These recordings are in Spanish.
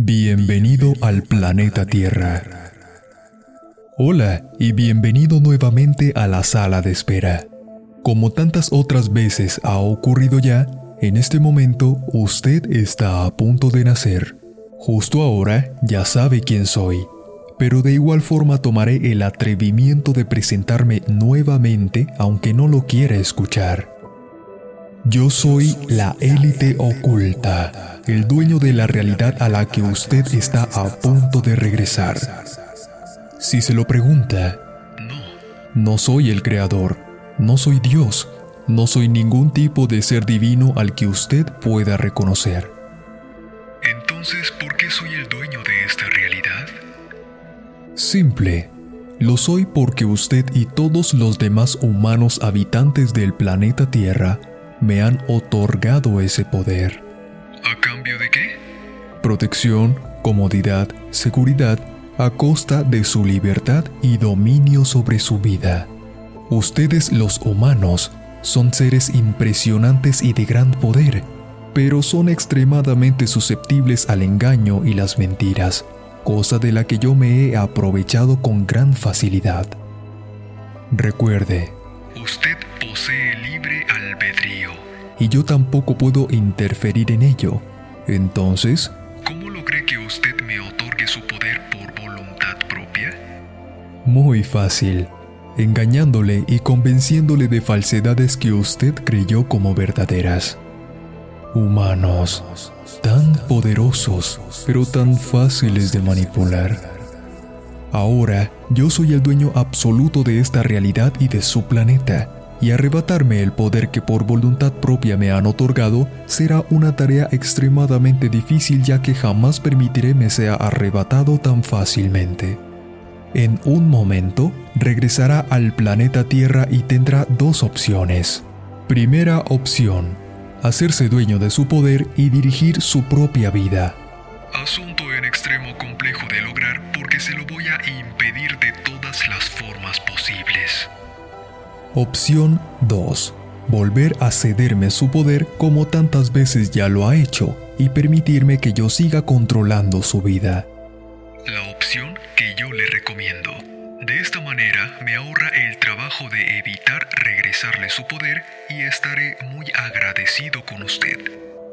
Bienvenido al planeta Tierra. Hola y bienvenido nuevamente a la sala de espera. Como tantas otras veces ha ocurrido ya, en este momento usted está a punto de nacer. Justo ahora ya sabe quién soy, pero de igual forma tomaré el atrevimiento de presentarme nuevamente aunque no lo quiera escuchar. Yo soy la élite oculta, el dueño de la realidad a la que usted está a punto de regresar. Si se lo pregunta, no, no soy el creador, no soy Dios, no soy ningún tipo de ser divino al que usted pueda reconocer. Entonces, ¿por qué soy el dueño de esta realidad? Simple. Lo soy porque usted y todos los demás humanos habitantes del planeta Tierra me han otorgado ese poder. ¿A cambio de qué? Protección, comodidad, seguridad, a costa de su libertad y dominio sobre su vida. Ustedes los humanos son seres impresionantes y de gran poder, pero son extremadamente susceptibles al engaño y las mentiras, cosa de la que yo me he aprovechado con gran facilidad. Recuerde, Usted posee. Y yo tampoco puedo interferir en ello. Entonces, ¿Cómo lo cree que usted me otorgue su poder por voluntad propia? muy fácil, engañándole y convenciéndole de falsedades que usted creyó como verdaderas. Humanos, tan poderosos, pero tan fáciles de manipular. Ahora yo soy el dueño absoluto de esta realidad y de su planeta, y arrebatarme el poder que por voluntad propia me han otorgado será una tarea extremadamente difícil ya que jamás permitiré me sea arrebatado tan fácilmente. En un momento regresará al planeta Tierra y tendrá dos opciones. Primera opción, hacerse dueño de su poder y dirigir su propia vida. Asunto en extremo complejo de lograr porque se lo voy a impedir de todas las formas posibles. Opción 2. Volver a cederme su poder como tantas veces ya lo ha hecho y permitirme que yo siga controlando su vida. La opción que yo le recomiendo. De esta manera me ahorra el trabajo de evitar regresarle su poder y estaré muy agradecido con usted.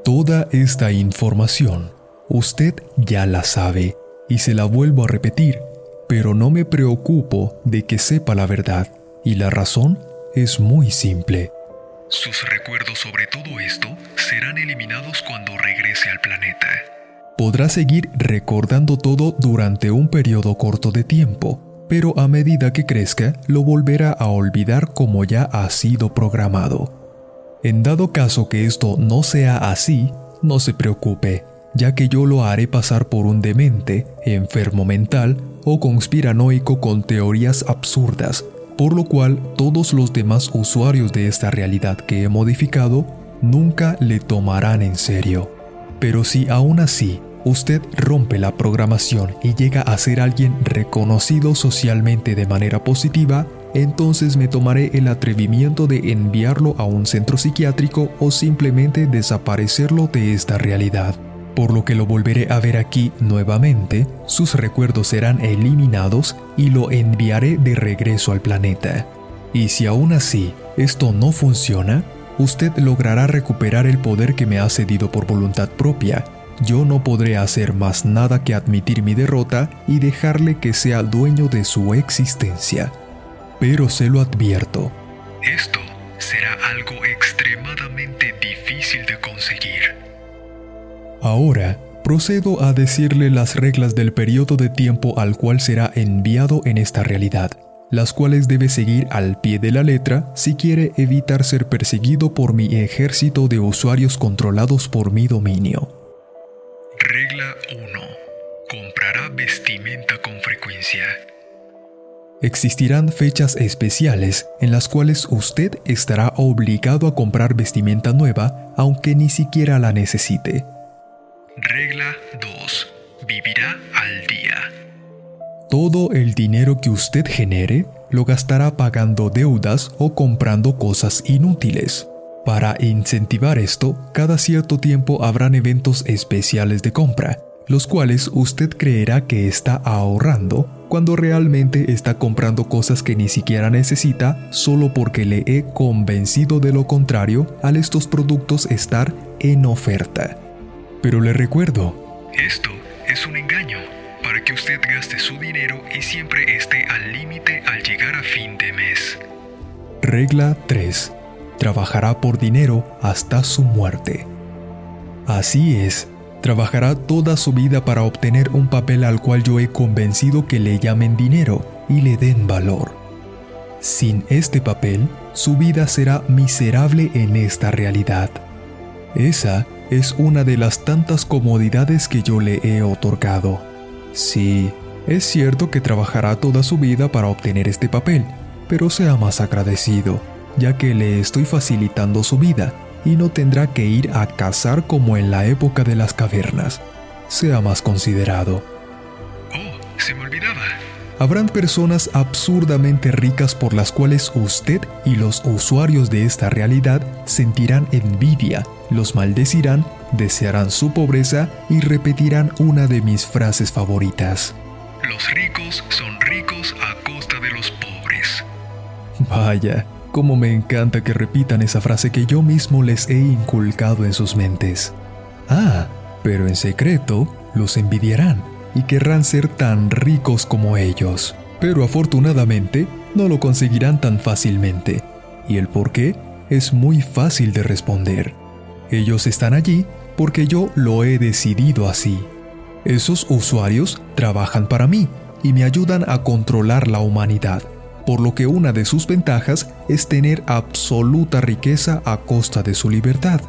Toda esta información usted ya la sabe y se la vuelvo a repetir, pero no me preocupo de que sepa la verdad y la razón es muy simple. Sus recuerdos sobre todo esto serán eliminados cuando regrese al planeta. Podrá seguir recordando todo durante un periodo corto de tiempo, pero a medida que crezca lo volverá a olvidar como ya ha sido programado. En dado caso que esto no sea así, no se preocupe, ya que yo lo haré pasar por un demente, enfermo mental o conspiranoico con teorías absurdas, por lo cual todos los demás usuarios de esta realidad que he modificado nunca le tomarán en serio. Pero si aún así usted rompe la programación y llega a ser alguien reconocido socialmente de manera positiva, entonces me tomaré el atrevimiento de enviarlo a un centro psiquiátrico o simplemente desaparecerlo de esta realidad. Por lo que lo volveré a ver aquí nuevamente, sus recuerdos serán eliminados y lo enviaré de regreso al planeta. Y si aún así esto no funciona, usted logrará recuperar el poder que me ha cedido por voluntad propia. Yo no podré hacer más nada que admitir mi derrota y dejarle que sea dueño de su existencia. Pero se lo advierto, Esto será algo extremadamente Ahora procedo a decirle las reglas del periodo de tiempo al cual será enviado en esta realidad, las cuales debe seguir al pie de la letra si quiere evitar ser perseguido por mi ejército de usuarios controlados por mi dominio. Regla 1. Comprará vestimenta con frecuencia. Existirán fechas especiales en las cuales usted estará obligado a comprar vestimenta nueva aunque ni siquiera la necesite. Regla 2. Vivirá al día. Todo el dinero que usted genere lo gastará pagando deudas o comprando cosas inútiles. Para incentivar esto, cada cierto tiempo habrán eventos especiales de compra, los cuales usted creerá que está ahorrando cuando realmente está comprando cosas que ni siquiera necesita solo porque le he convencido de lo contrario al estos productos estar en oferta. Pero le recuerdo, esto es un engaño para que usted gaste su dinero y siempre esté al límite al llegar a fin de mes. Regla 3. Trabajará por dinero hasta su muerte. Así es, trabajará toda su vida para obtener un papel al cual yo he convencido que le llamen dinero y le den valor. Sin este papel, su vida será miserable en esta realidad. Esa es una de las tantas comodidades que yo le he otorgado. Sí, es cierto que trabajará toda su vida para obtener este papel, pero sea más agradecido, ya que le estoy facilitando su vida y no tendrá que ir a cazar como en la época de las cavernas. Sea más considerado. Oh, se me olvidaba. Habrán personas absurdamente ricas por las cuales usted y los usuarios de esta realidad sentirán envidia, los maldecirán, desearán su pobreza y repetirán una de mis frases favoritas. Los ricos son ricos a costa de los pobres. Vaya, Cómo me encanta que repitan esa frase que yo mismo les he inculcado en sus mentes. Ah, pero en secreto los envidiarán y querrán ser tan ricos como ellos. Pero afortunadamente no lo conseguirán tan fácilmente. Y el por qué es muy fácil de responder. Ellos están allí porque yo lo he decidido así. Esos usuarios trabajan para mí y me ayudan a controlar la humanidad por lo que una de sus ventajas es tener absoluta riqueza a costa de su libertad.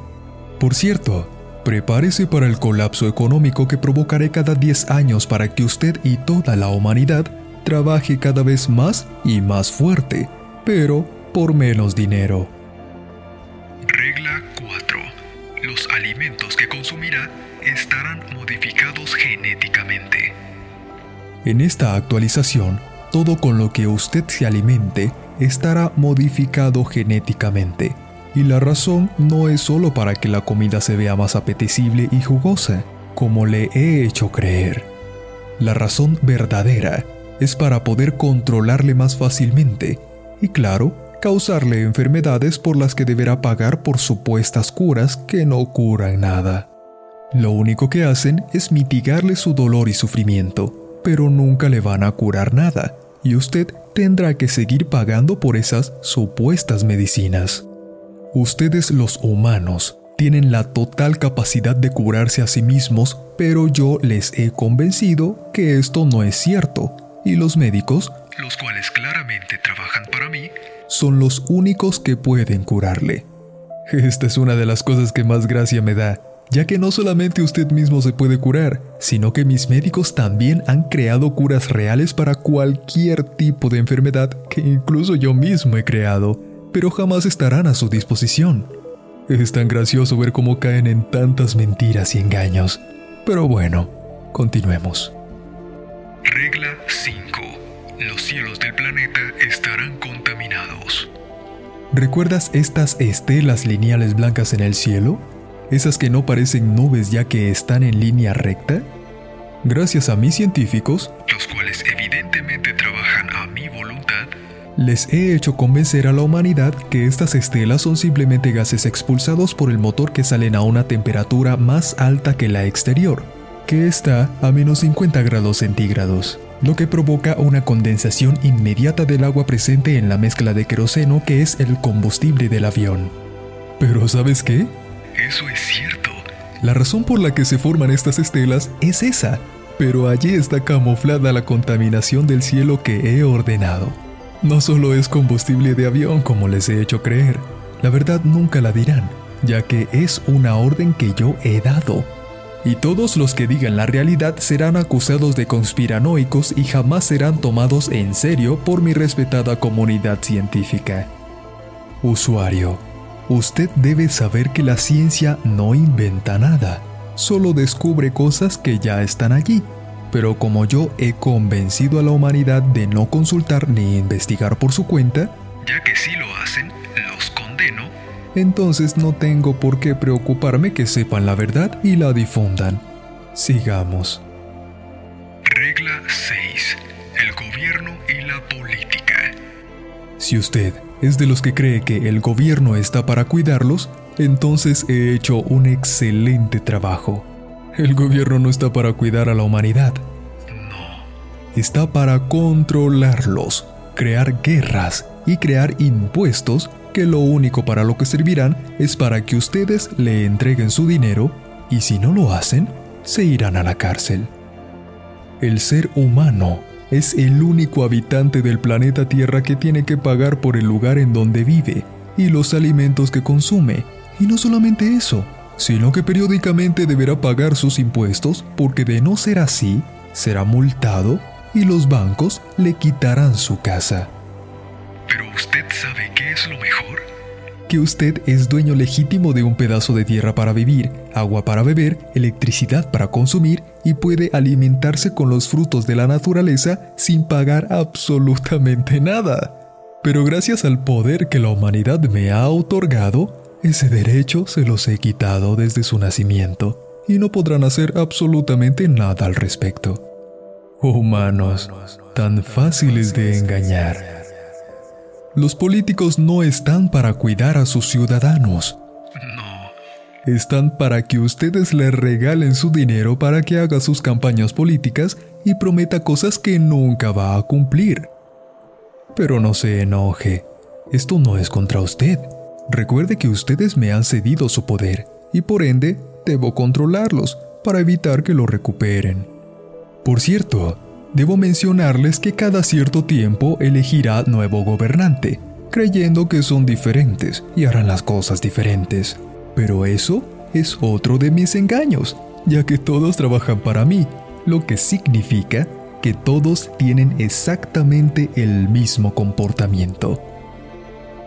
Por cierto, prepárese para el colapso económico que provocaré cada 10 años para que usted y toda la humanidad trabaje cada vez más y más fuerte, pero por menos dinero. Regla 4. Los alimentos que consumirá estarán modificados genéticamente. En esta actualización, todo con lo que usted se alimente estará modificado genéticamente. Y la razón no es solo para que la comida se vea más apetecible y jugosa, como le he hecho creer. La razón verdadera es para poder controlarle más fácilmente y claro, causarle enfermedades por las que deberá pagar por supuestas curas que no curan nada. Lo único que hacen es mitigarle su dolor y sufrimiento, pero nunca le van a curar nada, y usted tendrá que seguir pagando por esas supuestas medicinas. Ustedes los humanos tienen la total capacidad de curarse a sí mismos, pero yo les he convencido que esto no es cierto, y los médicos, los cuales claramente trabajan para mí, son los únicos que pueden curarle. Esta es una de las cosas que más gracia me da, ya que no solamente usted mismo se puede curar, sino que mis médicos también han creado curas reales para cualquier tipo de enfermedad que incluso yo mismo he creado, pero jamás estarán a su disposición. Es tan gracioso ver cómo caen en tantas mentiras y engaños. Pero bueno, continuemos. Regla 5. Los cielos del planeta estarán contaminados. ¿Recuerdas estas estelas lineales blancas en el cielo? esas que no parecen nubes ya que están en línea recta? Gracias a mis científicos, los cuales les he hecho convencer a la humanidad que estas estelas son simplemente gases expulsados por el motor que salen a una temperatura más alta que la exterior, que está a menos 50 grados centígrados, lo que provoca una condensación inmediata del agua presente en la mezcla de queroseno que es el combustible del avión. Pero ¿sabes qué? Eso es cierto. La razón por la que se forman estas estelas es esa, pero allí está camuflada la contaminación del cielo que he ordenado. No solo es combustible de avión como les he hecho creer, la verdad nunca la dirán, ya que es una orden que yo he dado. Y todos los que digan la realidad serán acusados de conspiranoicos y jamás serán tomados en serio por mi respetada comunidad científica. Usuario Usted debe saber que la ciencia no inventa nada, solo descubre cosas que ya están allí. Pero como yo he convencido a la humanidad de no consultar ni investigar por su cuenta, ya que si lo hacen, los condeno, entonces no tengo por qué preocuparme que sepan la verdad y la difundan. Sigamos. Regla 6. El gobierno y la política. Si usted es de los que cree que el gobierno está para cuidarlos, entonces he hecho un excelente trabajo. El gobierno no está para cuidar a la humanidad. No. Está para controlarlos, crear guerras y crear impuestos que lo único para lo que servirán es para que ustedes le entreguen su dinero y si no lo hacen, se irán a la cárcel. El ser humano es el único habitante del planeta Tierra que tiene que pagar por el lugar en donde vive y los alimentos que consume. Y no solamente eso, sino que periódicamente deberá pagar sus impuestos porque de no ser así, será multado y los bancos le quitarán su casa. Pero usted sabe qué es lo mejor que usted es dueño legítimo de un pedazo de tierra para vivir, agua para beber, electricidad para consumir y puede alimentarse con los frutos de la naturaleza sin pagar absolutamente nada. Pero gracias al poder que la humanidad me ha otorgado, ese derecho se los he quitado desde su nacimiento y no podrán hacer absolutamente nada al respecto. Humanos, tan fáciles de engañar. Los políticos no están para cuidar a sus ciudadanos. No. Están para que ustedes le regalen su dinero para que haga sus campañas políticas y prometa cosas que nunca va a cumplir. Pero no se enoje, esto no es contra usted. Recuerde que ustedes me han cedido su poder y por ende debo controlarlos para evitar que lo recuperen. Por cierto, debo mencionarles que cada cierto tiempo elegirá nuevo gobernante, creyendo que son diferentes y harán las cosas diferentes. Pero eso es otro de mis engaños, ya que todos trabajan para mí, lo que significa que todos tienen exactamente el mismo comportamiento.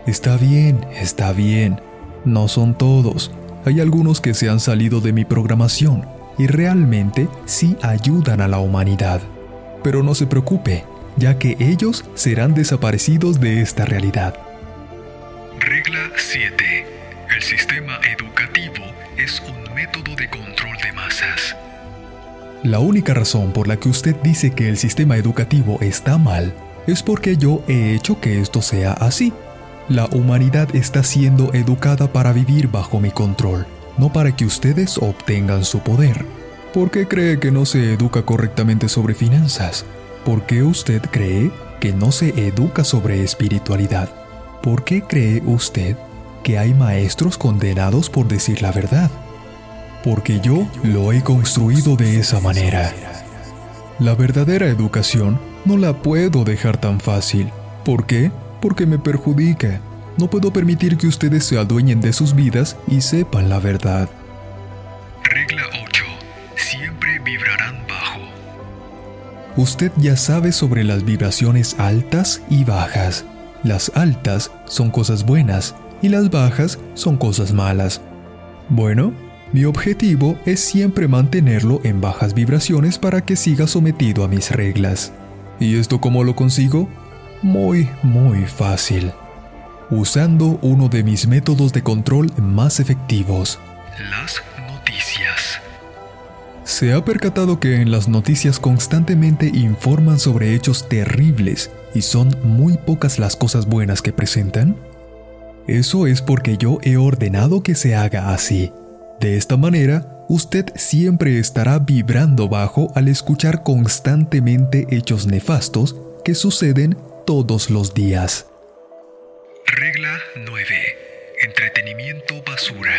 Está bien, está bien, no son todos. Hay algunos que se han salido de mi programación y realmente sí ayudan a la humanidad. Pero no se preocupe, ya que ellos serán desaparecidos de esta realidad. Regla 7. El sistema educativo es un método de control de masas. La única razón por la que usted dice que el sistema educativo está mal es porque yo he hecho que esto sea así. La humanidad está siendo educada para vivir bajo mi control, no para que ustedes obtengan su poder. ¿Por qué cree que no se educa correctamente sobre finanzas? ¿Por qué usted cree que no se educa sobre espiritualidad? ¿Por qué cree usted que hay maestros condenados por decir la verdad? Porque yo lo he construido de esa manera. La verdadera educación no la puedo dejar tan fácil. ¿Por qué? Porque me perjudica. No puedo permitir que ustedes se adueñen de sus vidas y sepan la verdad. Regla 8. Siempre vibrarán bajo. Usted ya sabe sobre las vibraciones altas y bajas. Las altas son cosas buenas y las bajas son cosas malas. Bueno, mi objetivo es siempre mantenerlo en bajas vibraciones para que siga sometido a mis reglas. ¿Y esto cómo lo consigo? Muy, muy fácil. Usando uno de mis métodos de control más efectivos. Las noticias. ¿Se ha percatado que en las noticias constantemente informan sobre hechos terribles y son muy pocas las cosas buenas que presentan? Eso es porque yo he ordenado que se haga así. De esta manera, usted siempre estará vibrando bajo al escuchar constantemente hechos nefastos que suceden todos los días. Regla 9. Entretenimiento basura.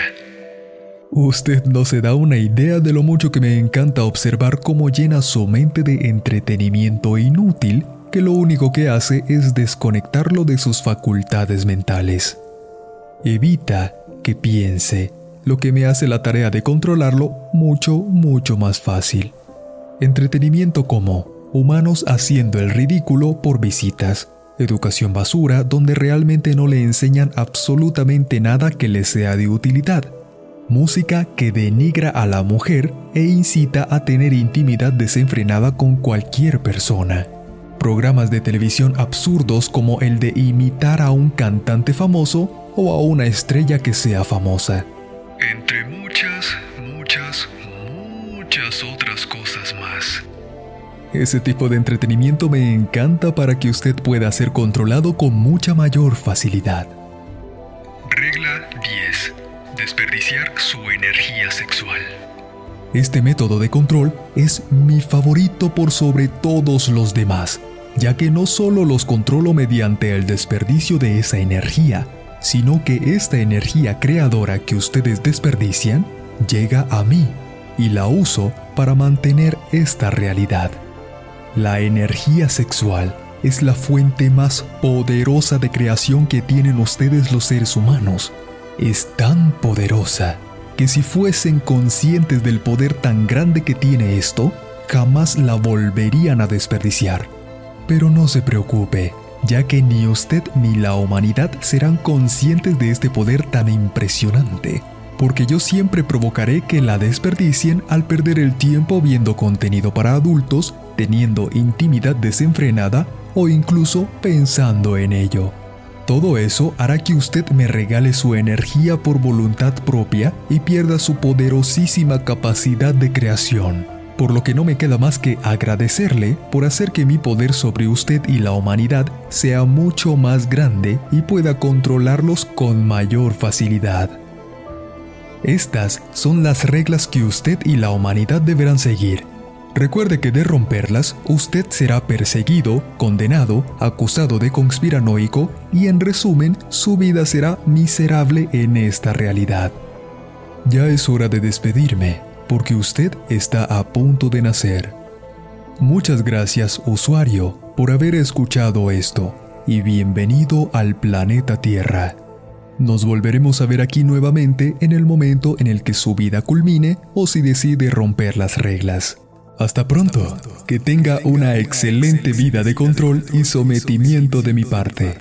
Usted no se da una idea de lo mucho que me encanta observar cómo llena su mente de entretenimiento inútil que lo único que hace es desconectarlo de sus facultades mentales. Evita que piense, lo que me hace la tarea de controlarlo mucho, mucho más fácil. Entretenimiento como humanos haciendo el ridículo por visitas, educación basura donde realmente no le enseñan absolutamente nada que le sea de utilidad, música que denigra a la mujer e incita a tener intimidad desenfrenada con cualquier persona. Programas de televisión absurdos como el de imitar a un cantante famoso o a una estrella que sea famosa. Entre muchas, muchas, Ese tipo de entretenimiento me encanta para que usted pueda ser controlado con mucha mayor facilidad. Regla 10. Desperdiciar su energía sexual. Este método de control es mi favorito por sobre todos los demás, ya que no solo los controlo mediante el desperdicio de esa energía, sino que esta energía creadora que ustedes desperdician llega a mí y la uso para mantener esta realidad. La energía sexual es la fuente más poderosa de creación que tienen ustedes los seres humanos. Es tan poderosa que si fuesen conscientes del poder tan grande que tiene esto, jamás la volverían a desperdiciar. Pero no se preocupe, ya que ni usted ni la humanidad serán conscientes de este poder tan impresionante porque yo siempre provocaré que la desperdicien al perder el tiempo viendo contenido para adultos, teniendo intimidad desenfrenada o incluso pensando en ello. Todo eso hará que usted me regale su energía por voluntad propia y pierda su poderosísima capacidad de creación, por lo que no me queda más que agradecerle por hacer que mi poder sobre usted y la humanidad sea mucho más grande y pueda controlarlos con mayor facilidad. Estas son las reglas que usted y la humanidad deberán seguir. Recuerde que de romperlas, usted será perseguido, condenado, acusado de conspiranoico y en resumen, su vida será miserable en esta realidad. Ya es hora de despedirme, porque usted está a punto de nacer. Muchas gracias, usuario, por haber escuchado esto, y bienvenido al planeta Tierra. Nos volveremos a ver aquí nuevamente en el momento en el que su vida culmine o si decide romper las reglas. Hasta pronto, que tenga una excelente vida de control y sometimiento de mi parte.